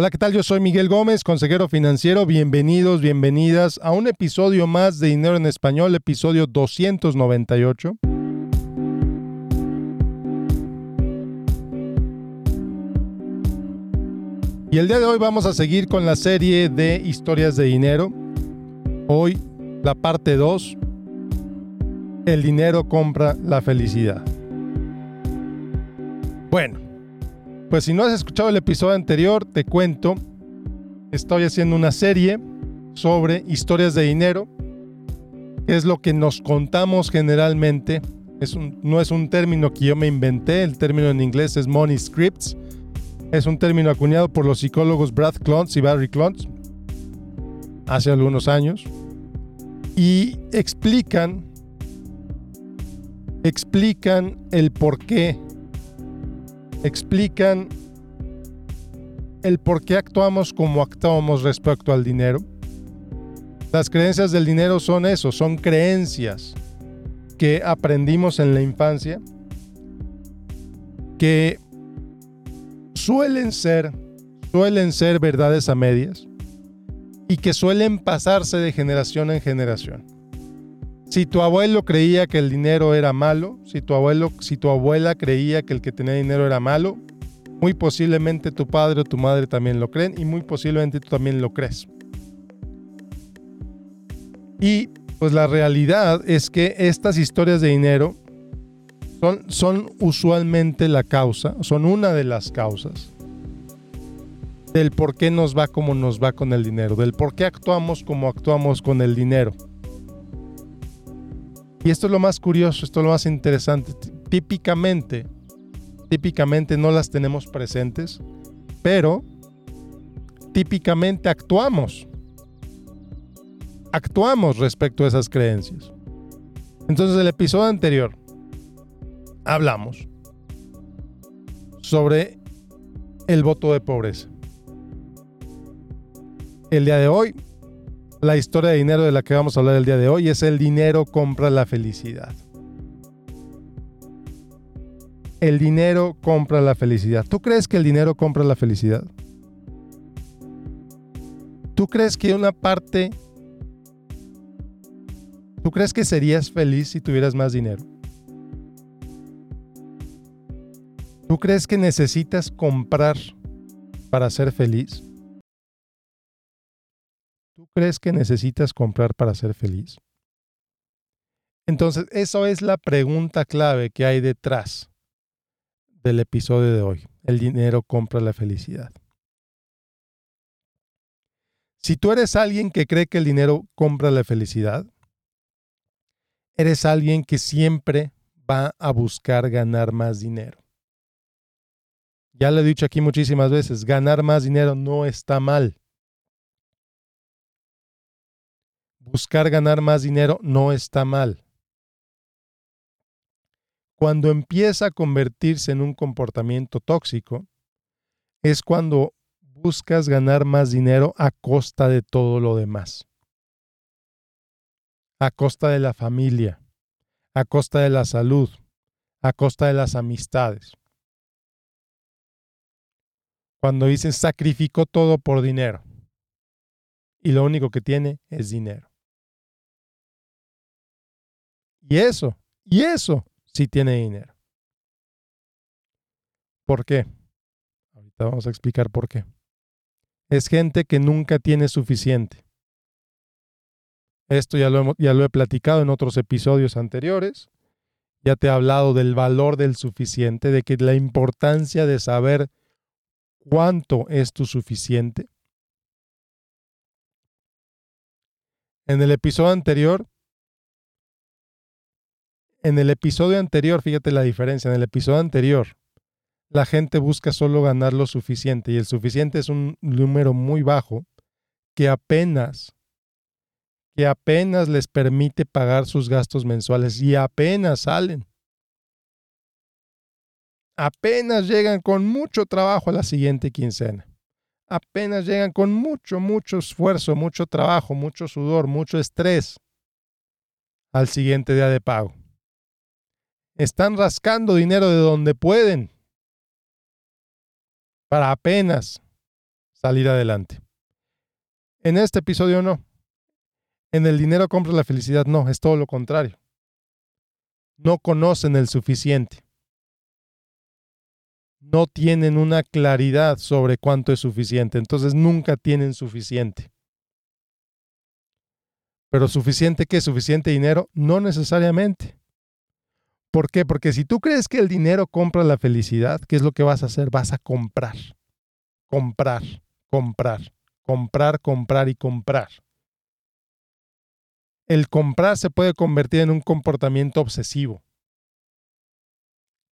Hola, ¿qué tal? Yo soy Miguel Gómez, consejero financiero. Bienvenidos, bienvenidas a un episodio más de Dinero en Español, episodio 298. Y el día de hoy vamos a seguir con la serie de historias de dinero. Hoy la parte 2, el dinero compra la felicidad. Bueno, pues si no has escuchado el episodio anterior, te cuento, estoy haciendo una serie sobre historias de dinero, que es lo que nos contamos generalmente. Es no es un término que yo me inventé, el término en inglés es money scripts. Es un término acuñado por los psicólogos Brad Klontz y Barry Klontz hace algunos años y explican explican el por qué explican el por qué actuamos como actuamos respecto al dinero. Las creencias del dinero son eso, son creencias que aprendimos en la infancia, que suelen ser, suelen ser verdades a medias y que suelen pasarse de generación en generación. Si tu abuelo creía que el dinero era malo, si tu abuelo, si tu abuela creía que el que tenía dinero era malo, muy posiblemente tu padre o tu madre también lo creen y muy posiblemente tú también lo crees. Y pues la realidad es que estas historias de dinero son, son usualmente la causa, son una de las causas del por qué nos va como nos va con el dinero, del por qué actuamos como actuamos con el dinero. Y esto es lo más curioso, esto es lo más interesante. Típicamente, típicamente no las tenemos presentes, pero típicamente actuamos. Actuamos respecto a esas creencias. Entonces, el episodio anterior hablamos sobre el voto de pobreza. El día de hoy la historia de dinero de la que vamos a hablar el día de hoy es el dinero compra la felicidad. El dinero compra la felicidad. ¿Tú crees que el dinero compra la felicidad? ¿Tú crees que una parte... ¿Tú crees que serías feliz si tuvieras más dinero? ¿Tú crees que necesitas comprar para ser feliz? ¿Tú crees que necesitas comprar para ser feliz? Entonces, eso es la pregunta clave que hay detrás del episodio de hoy. El dinero compra la felicidad. Si tú eres alguien que cree que el dinero compra la felicidad, eres alguien que siempre va a buscar ganar más dinero. Ya lo he dicho aquí muchísimas veces, ganar más dinero no está mal. Buscar ganar más dinero no está mal. Cuando empieza a convertirse en un comportamiento tóxico, es cuando buscas ganar más dinero a costa de todo lo demás. A costa de la familia, a costa de la salud, a costa de las amistades. Cuando dices sacrificó todo por dinero y lo único que tiene es dinero. Y eso, y eso sí tiene dinero. ¿Por qué? Ahorita vamos a explicar por qué. Es gente que nunca tiene suficiente. Esto ya lo, ya lo he platicado en otros episodios anteriores. Ya te he hablado del valor del suficiente, de que la importancia de saber cuánto es tu suficiente. En el episodio anterior en el episodio anterior, fíjate la diferencia, en el episodio anterior, la gente busca solo ganar lo suficiente y el suficiente es un número muy bajo que apenas, que apenas les permite pagar sus gastos mensuales y apenas salen. Apenas llegan con mucho trabajo a la siguiente quincena. Apenas llegan con mucho, mucho esfuerzo, mucho trabajo, mucho sudor, mucho estrés al siguiente día de pago. Están rascando dinero de donde pueden para apenas salir adelante. En este episodio no. En el dinero compra la felicidad, no, es todo lo contrario. No conocen el suficiente. No tienen una claridad sobre cuánto es suficiente, entonces nunca tienen suficiente. Pero suficiente qué? Suficiente dinero? No necesariamente. ¿Por qué? Porque si tú crees que el dinero compra la felicidad, ¿qué es lo que vas a hacer? Vas a comprar, comprar, comprar, comprar, comprar y comprar. El comprar se puede convertir en un comportamiento obsesivo.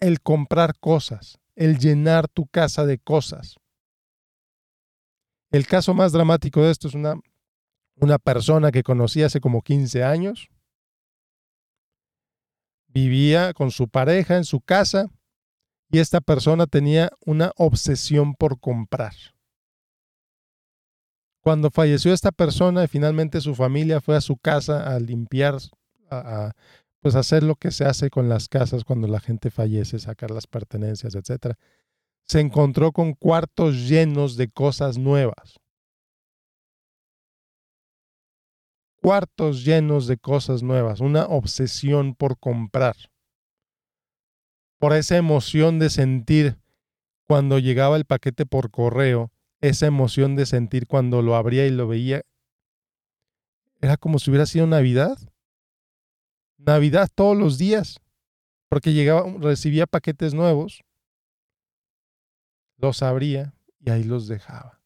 El comprar cosas, el llenar tu casa de cosas. El caso más dramático de esto es una una persona que conocí hace como 15 años. Vivía con su pareja en su casa y esta persona tenía una obsesión por comprar. Cuando falleció esta persona y finalmente su familia fue a su casa a limpiar, a, pues hacer lo que se hace con las casas cuando la gente fallece, sacar las pertenencias, etc. Se encontró con cuartos llenos de cosas nuevas. Cuartos llenos de cosas nuevas, una obsesión por comprar, por esa emoción de sentir cuando llegaba el paquete por correo, esa emoción de sentir cuando lo abría y lo veía, era como si hubiera sido Navidad. Navidad todos los días, porque llegaba, recibía paquetes nuevos, los abría y ahí los dejaba.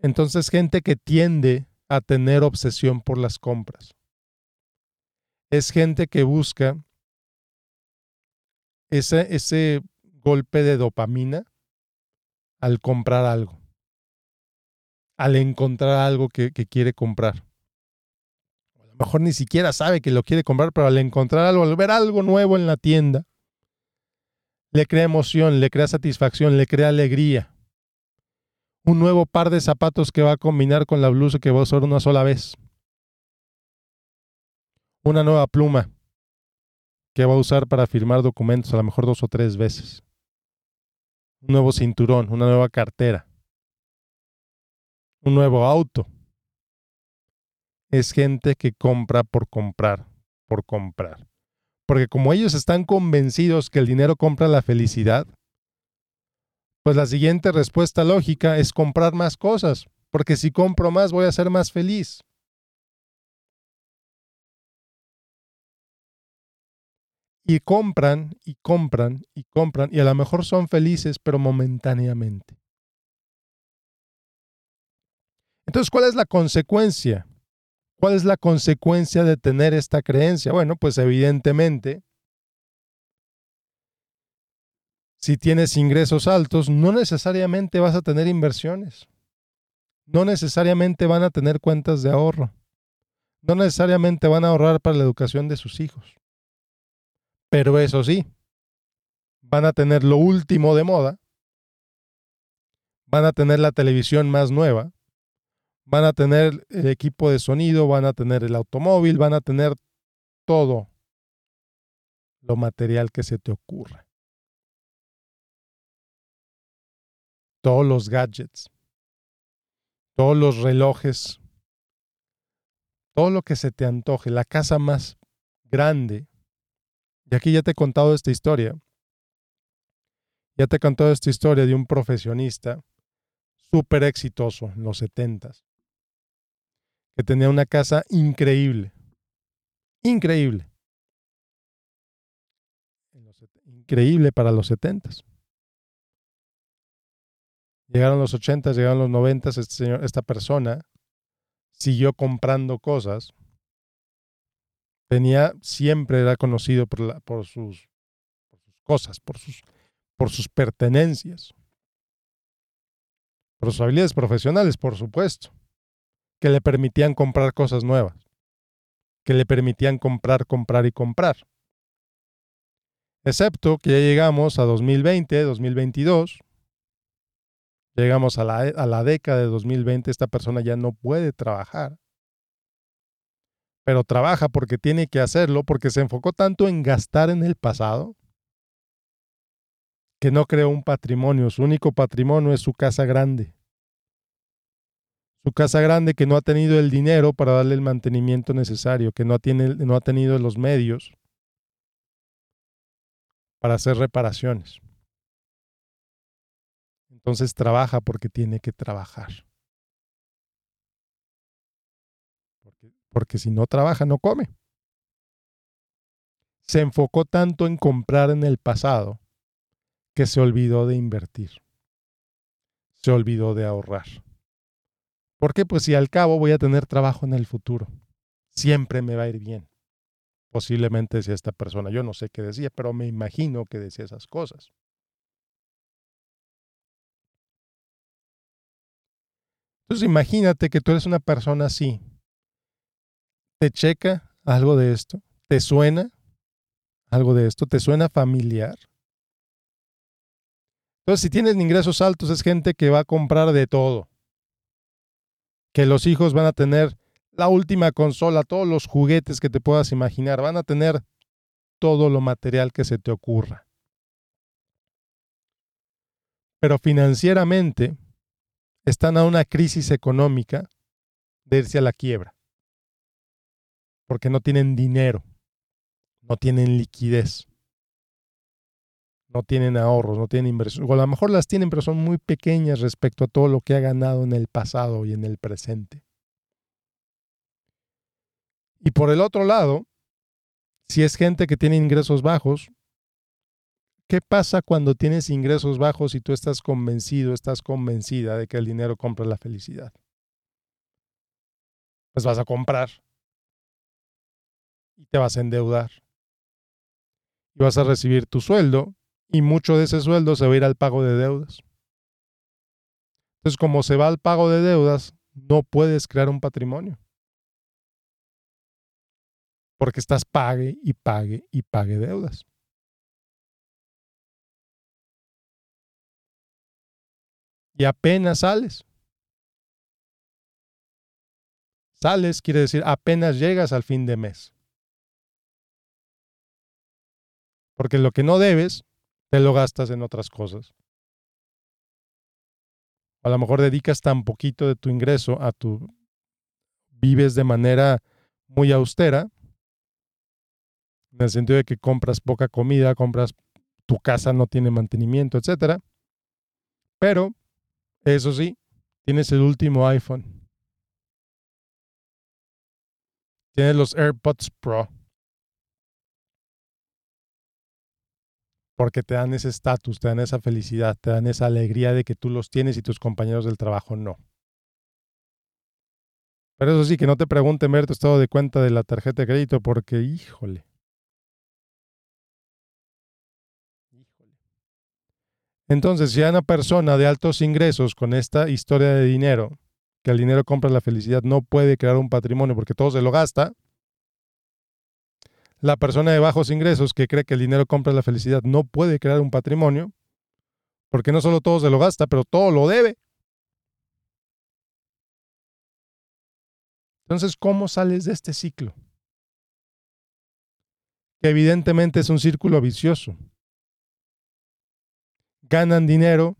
Entonces, gente que tiende a tener obsesión por las compras. Es gente que busca ese, golpe de dopamina al comprar algo, al encontrar algo que, que quiere comprar. A lo mejor ni siquiera sabe que lo quiere comprar, pero al encontrar algo, al ver algo nuevo en la tienda, le crea emoción, le crea satisfacción, le crea alegría un nuevo par de zapatos que va a combinar con la blusa que va a usar una sola vez. Una nueva pluma que va a usar para firmar documentos a lo mejor dos o tres veces. Un nuevo cinturón, una nueva cartera. Un nuevo auto. Es gente que compra por comprar, por comprar. Porque como ellos están convencidos que el dinero compra la felicidad, pues la siguiente respuesta lógica es comprar más cosas, porque si compro más voy a ser más feliz. Y compran y compran y compran y a lo mejor son felices, pero momentáneamente. Entonces, ¿cuál es la consecuencia? ¿Cuál es la consecuencia de tener esta creencia? Bueno, pues evidentemente si tienes ingresos altos, no necesariamente vas a tener inversiones. No necesariamente van a tener cuentas de ahorro. No necesariamente van a ahorrar para la educación de sus hijos. Pero eso sí, van a tener lo último de moda. Van a tener la televisión más nueva. Van a tener el equipo de sonido, van a tener el automóvil, van a tener todo lo material que se te ocurra. Todos los gadgets, todos los relojes, todo lo que se te antoje, la casa más grande. Y aquí ya te he contado esta historia. Ya te he contado esta historia de un profesionista súper exitoso en los setentas, que tenía una casa increíble, increíble, increíble para los setentas. Llegaron los 80, llegaron los 90, este esta persona siguió comprando cosas. Tenía, siempre era conocido por, por sus, cosas, por sus, por sus pertenencias, por sus habilidades profesionales, por supuesto, que le permitían comprar cosas nuevas, que le permitían comprar, comprar y comprar. Excepto que ya llegamos a 2020, 2022, Llegamos a la, a la década de 2020, esta persona ya no puede trabajar. Pero trabaja porque tiene que hacerlo, porque se enfocó tanto en gastar en el pasado, que no creó un patrimonio, su único patrimonio es su casa grande. Su casa grande que no ha tenido el dinero para darle el mantenimiento necesario, que no, tiene, no ha tenido los medios para hacer reparaciones. Entonces trabaja porque tiene que trabajar. Porque, porque si no trabaja, no come. Se enfocó tanto en comprar en el pasado que se olvidó de invertir. Se olvidó de ahorrar. ¿Por qué? Pues si al cabo voy a tener trabajo en el futuro. Siempre me va a ir bien. Posiblemente decía esta persona. Yo no sé qué decía, pero me imagino que decía esas cosas. Entonces imagínate que tú eres una persona así. ¿Te checa algo de esto? ¿Te suena algo de esto? ¿Te suena familiar? Entonces, si tienes ingresos altos, es gente que va a comprar de todo. Que los hijos van a tener la última consola, todos los juguetes que te puedas imaginar, van a tener todo lo material que se te ocurra. Pero financieramente están a una crisis económica de irse a la quiebra. Porque no tienen dinero, no tienen liquidez no tienen ahorros, no tienen inversiones, o a lo mejor las tienen, pero son muy pequeñas respecto a todo lo que ha ganado en el pasado y en el presente. Y por el otro lado, si es gente que tiene ingresos bajos, ¿qué pasa cuando tienes ingresos bajos y tú estás convencido, estás convencida de que el dinero compra la felicidad? Pues vas a comprar y te vas a endeudar. Y vas a recibir tu sueldo y mucho de ese sueldo se va a ir al pago de deudas. Entonces, como se va al pago de deudas, no puedes crear un patrimonio. Porque estás pague y pague y pague deudas. Y apenas sales. Sales quiere decir apenas llegas al fin de mes. Porque lo que no debes te lo gastas en otras cosas. A lo mejor dedicas tan poquito de tu ingreso a tu... vives de manera muy austera, en el sentido de que compras poca comida, compras, tu casa no tiene mantenimiento, etc. Pero, eso sí, tienes el último iPhone. Tienes los AirPods Pro. porque te dan ese estatus, te dan esa felicidad, te dan esa alegría de que tú los tienes y tus compañeros del trabajo no. Pero eso sí, que no te pregunten ver tu estado de cuenta de la tarjeta de crédito porque, híjole. Entonces, si hay una persona de altos ingresos con esta historia de dinero, que el dinero compra la felicidad, no puede crear un patrimonio porque todo se lo gasta, la persona de bajos ingresos que cree que el dinero compra la felicidad no puede crear un patrimonio, porque no solo todo se lo gasta, pero todo lo debe. Entonces, ¿cómo sales de este ciclo? Que evidentemente es un círculo vicioso. Ganan dinero,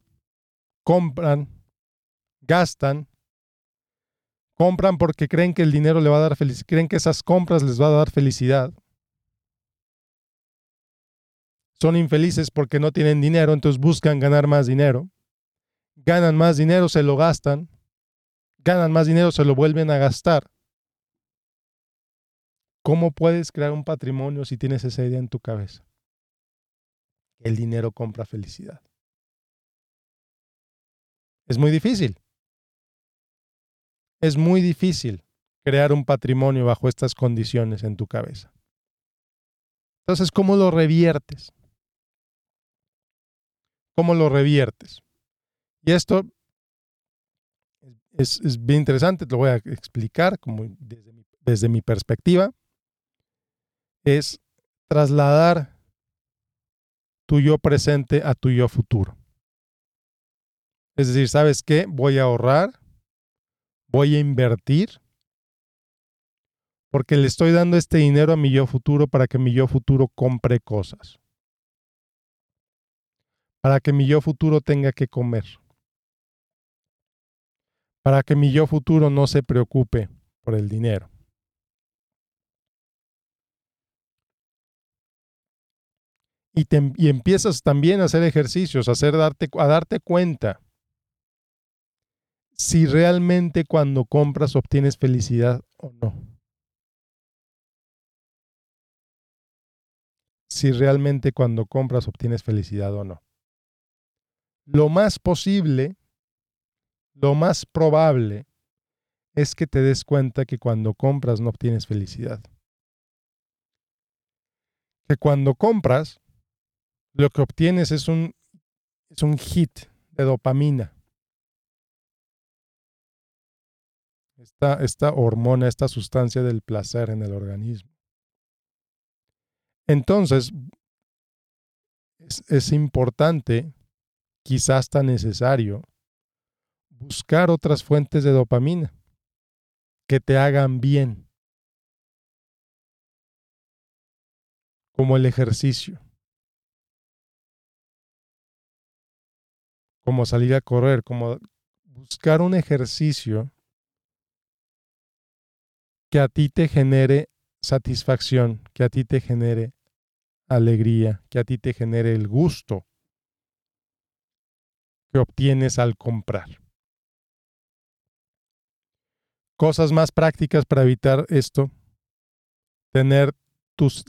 compran, gastan, compran porque creen que el dinero le va a dar felicidad, creen que esas compras les va a dar felicidad son infelices porque no tienen dinero, entonces buscan ganar más dinero. Ganan más dinero, se lo gastan. Ganan más dinero, se lo vuelven a gastar. ¿Cómo puedes crear un patrimonio si tienes esa idea en tu cabeza? El dinero compra felicidad. Es muy difícil. Es muy difícil crear un patrimonio bajo estas condiciones en tu cabeza. Entonces, ¿cómo lo reviertes? ¿Cómo lo reviertes? Y esto es, bien interesante, te lo voy a explicar como desde desde mi perspectiva. Es trasladar tu yo presente a tu yo futuro. Es decir, ¿sabes qué? Voy a ahorrar, voy a invertir, porque le estoy dando este dinero a mi yo futuro para que mi yo futuro compre cosas para que mi yo futuro tenga que comer, para que mi yo futuro no se preocupe por el dinero. Y, empiezas también a hacer ejercicios, a, hacer, darte, a darte cuenta si realmente cuando compras obtienes felicidad o no. Si realmente cuando compras obtienes felicidad o no. Lo más posible, lo más probable es que te des cuenta que cuando compras no obtienes felicidad. Que cuando compras, lo que obtienes es un, es un hit de dopamina. Esta, esta hormona, esta sustancia del placer en el organismo. Entonces, es, es importante, quizás hasta necesario, buscar otras fuentes de dopamina que te hagan bien, como el ejercicio, como salir a correr, como buscar un ejercicio que a ti te genere satisfacción, que a ti te genere alegría, que a ti te genere el gusto que obtienes al comprar. Cosas más prácticas para evitar esto. Tener tus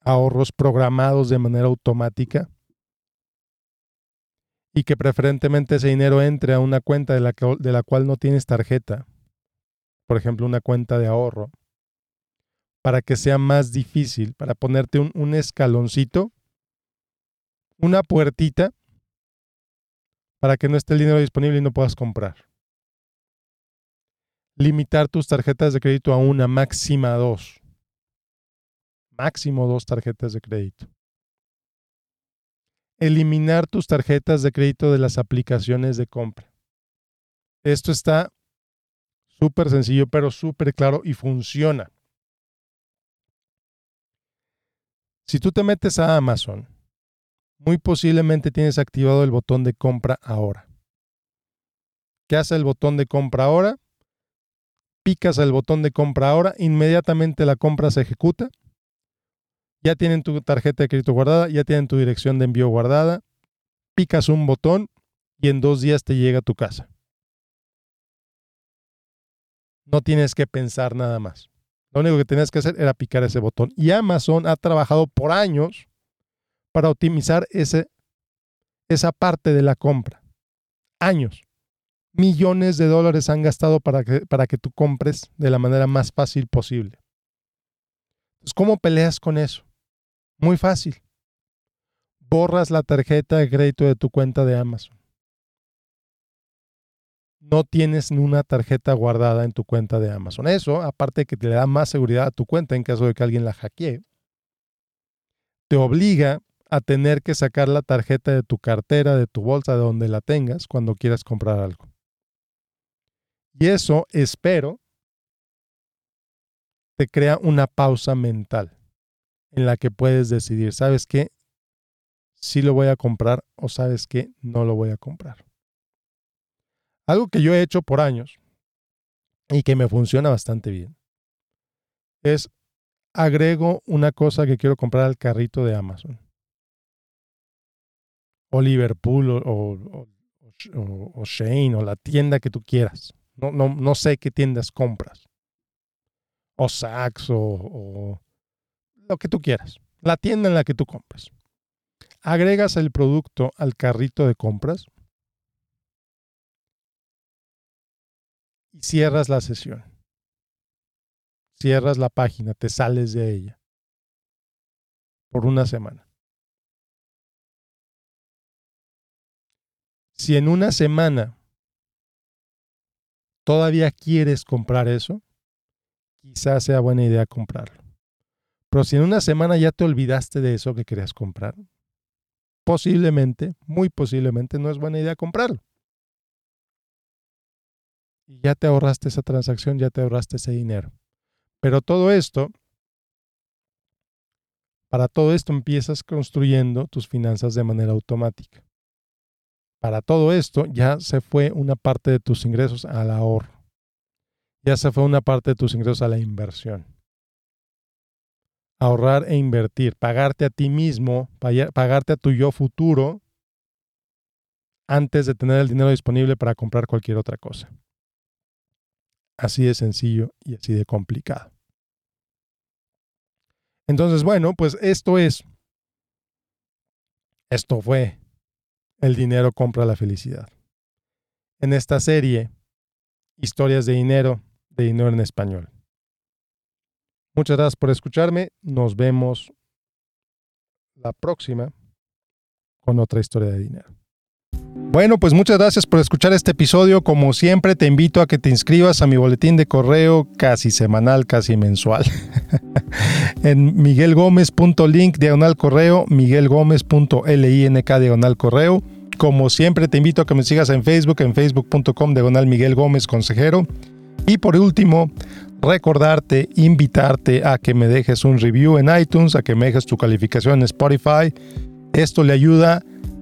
ahorros programados de manera automática y que preferentemente ese dinero entre a una cuenta de la, de la cual no tienes tarjeta, por ejemplo una cuenta de ahorro, para que sea más difícil, para ponerte un, un escaloncito, una puertita, para que no esté el dinero disponible y no puedas comprar limitar tus tarjetas de crédito a una, máxima dos. Máximo dos tarjetas de crédito. Eliminar tus tarjetas de crédito de las aplicaciones de compra. Esto está súper sencillo, pero súper claro y funciona. Si tú te metes a Amazon, muy posiblemente tienes activado el botón de compra ahora. ¿Qué hace el botón de compra ahora? picas el botón de compra ahora, inmediatamente la compra se ejecuta. Ya tienen tu tarjeta de crédito guardada, ya tienen tu dirección de envío guardada. Picas un botón y en dos días te llega a tu casa. No tienes que pensar nada más. Lo único que tenías que hacer era picar ese botón. Y Amazon ha trabajado por años para optimizar ese, esa parte de la compra. Años millones de dólares han gastado para que, para que tú compres de la manera más fácil posible. Entonces, ¿cómo peleas con eso? Muy fácil. Borras la tarjeta de crédito de tu cuenta de Amazon. No tienes una tarjeta guardada en tu cuenta de Amazon. Eso, aparte de que te le da más seguridad a tu cuenta en caso de que alguien la hackee, te obliga a tener que sacar la tarjeta de tu cartera, de tu bolsa, de donde la tengas, cuando quieras comprar algo. Y eso, espero, te crea una pausa mental en la que puedes decidir, ¿sabes qué? Si lo voy a comprar o sabes qué? No lo voy a comprar. Algo que yo he hecho por años y que me funciona bastante bien es agrego una cosa que quiero comprar al carrito de Amazon. O Liverpool o, o, Shane o la tienda que tú quieras. No, no, no sé qué tiendas compras. O Saks o, lo que tú quieras. La tienda en la que tú compras. Agregas el producto al carrito de compras y cierras la sesión. Cierras la página, te sales de ella por una semana. Si en una semana todavía quieres comprar eso, quizás sea buena idea comprarlo. Pero si en una semana ya te olvidaste de eso que querías comprar, posiblemente, muy posiblemente, no es buena idea comprarlo. Y ya te ahorraste esa transacción, ya te ahorraste ese dinero. Pero todo esto Para todo esto empiezas construyendo tus finanzas de manera automática. Para todo esto ya se fue una parte de tus ingresos al ahorro. Ya se fue una parte de tus ingresos a la inversión. Ahorrar e invertir, pagarte a ti mismo, pagarte a tu yo futuro antes de tener el dinero disponible para comprar cualquier otra cosa. Así de sencillo y así de complicado. Entonces, bueno, pues esto es, esto fue, el dinero compra la felicidad. En esta serie, historias de dinero, de dinero en español. Muchas gracias por escucharme. Nos vemos la próxima con otra historia de dinero. Bueno, pues muchas gracias por escuchar este episodio. Como siempre, te invito a que te inscribas a mi boletín de correo casi semanal, casi mensual. en miguelgomez.link diagonal correo, miguelgomez.link diagonal correo. Como siempre, te invito a que me sigas en Facebook, en facebook.com diagonal Miguel Gómez Consejero. Y por último, recordarte, invitarte a que me dejes un review en iTunes, a que me dejes tu calificación en Spotify. Esto le ayuda